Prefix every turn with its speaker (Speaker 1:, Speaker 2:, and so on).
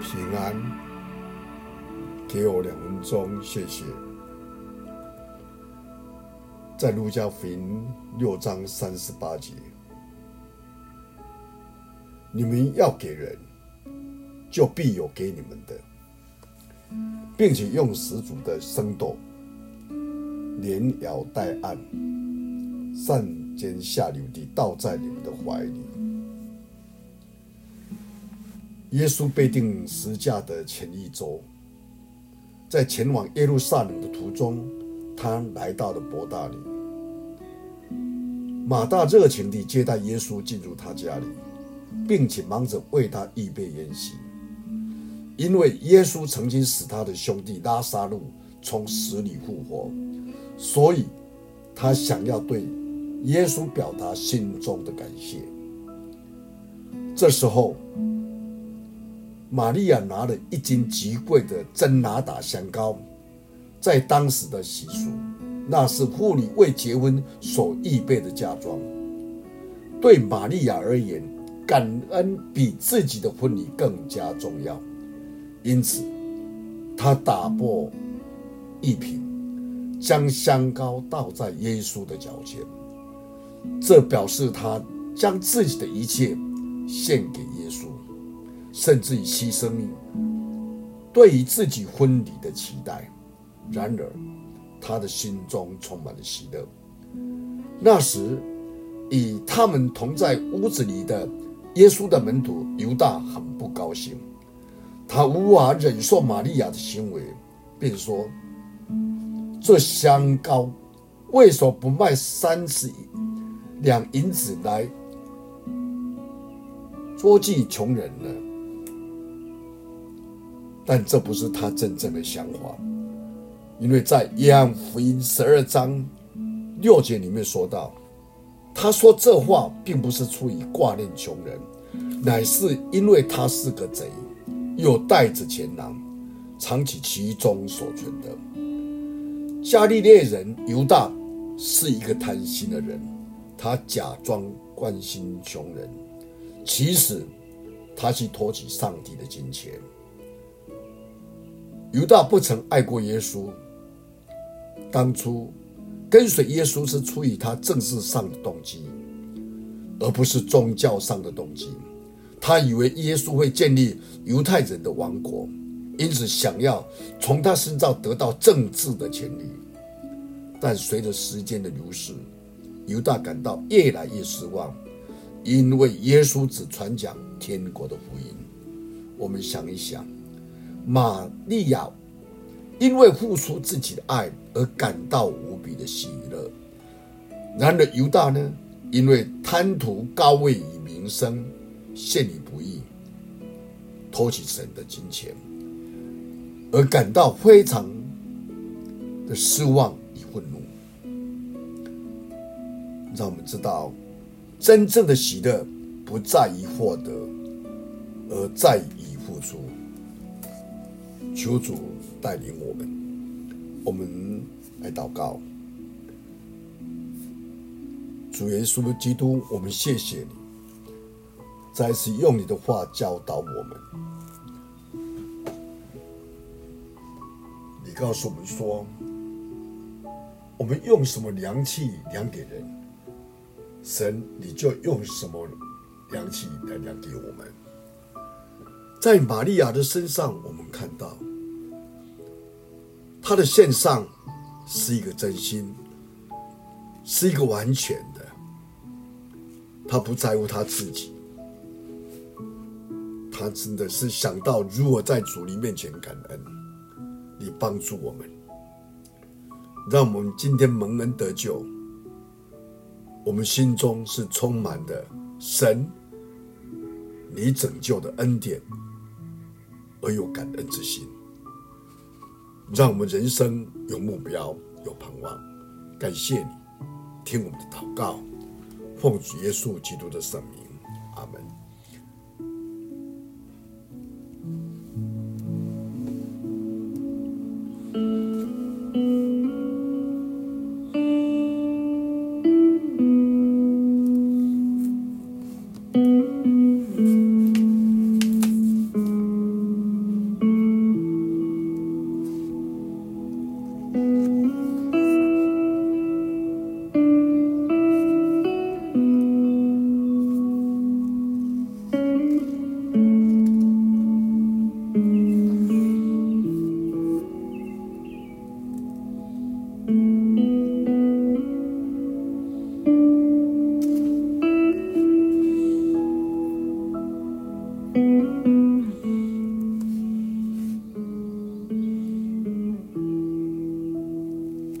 Speaker 1: 平安，给我两分钟，谢谢。在路加福音六章三十八节，你们要给人，就必有给你们的，并且用十足的生斗，连摇带按，上尖下流地倒在你们的怀里。耶稣被钉十架的前一周，在前往耶路撒冷的途中，他来到了伯大尼。马大热情地接待耶稣进入他家里，并且忙着为他预备筵席，因为耶稣曾经使他的兄弟拉撒路从死里复活，所以他想要对耶稣表达心中的感谢。这时候，玛利亚拿了一斤极贵的真哪哒香膏，在当时的习俗，那是妇女为结婚所预备的嫁妆。对玛利亚而言，感恩比自己的婚礼更加重要，因此，她打破一瓶，将香膏倒在耶稣的脚前，这表示她将自己的一切献给耶稣。甚至于牺牲命，对于自己婚礼的期待。然而，他的心中充满了喜乐。那时，与他们同在屋子里的耶稣的门徒犹大很不高兴，他无法忍受玛利亚的行为，便说：“这香膏为什么不卖三十两银子来周济穷人呢？”但这不是他真正的想法，因为在约翰福音十二章六节里面说到，他说这话并不是出于挂念穷人，乃是因为他是个贼，又带着钱囊，藏起其中所存的。加利利人犹大是一个贪心的人，他假装关心穷人，其实他去偷取上帝的金钱。犹大不曾爱过耶稣，当初跟随耶稣是出于他政治上的动机，而不是宗教上的动机。他以为耶稣会建立犹太人的王国，因此想要从他身上得到政治的权利。但随着时间的流逝，犹大感到越来越失望，因为耶稣只传讲天国的福音。我们想一想。玛利亚因为付出自己的爱而感到无比的喜乐，然而犹大呢？因为贪图高位与名声，陷于不义，偷取神的金钱，而感到非常的失望与愤怒。让我们知道，真正的喜乐不在于获得，而在于付出。求主带领我们，我们来祷告。主耶稣基督，我们谢谢你，再次用你的话教导我们。你告诉我们说，我们用什么量器量给人，神你就用什么量器来量给我们。在玛利亚的身上，我们看到。他的献上是一个真心，是一个完全的。他不在乎他自己，他真的是想到如何在主里面前感恩。你帮助我们，让我们今天蒙恩得救，我们心中是充满的神，你拯救的恩典，而有感恩之心。让我们人生有目标、有盼望。感谢你，听我们的祷告，奉主耶稣基督的圣名，阿门。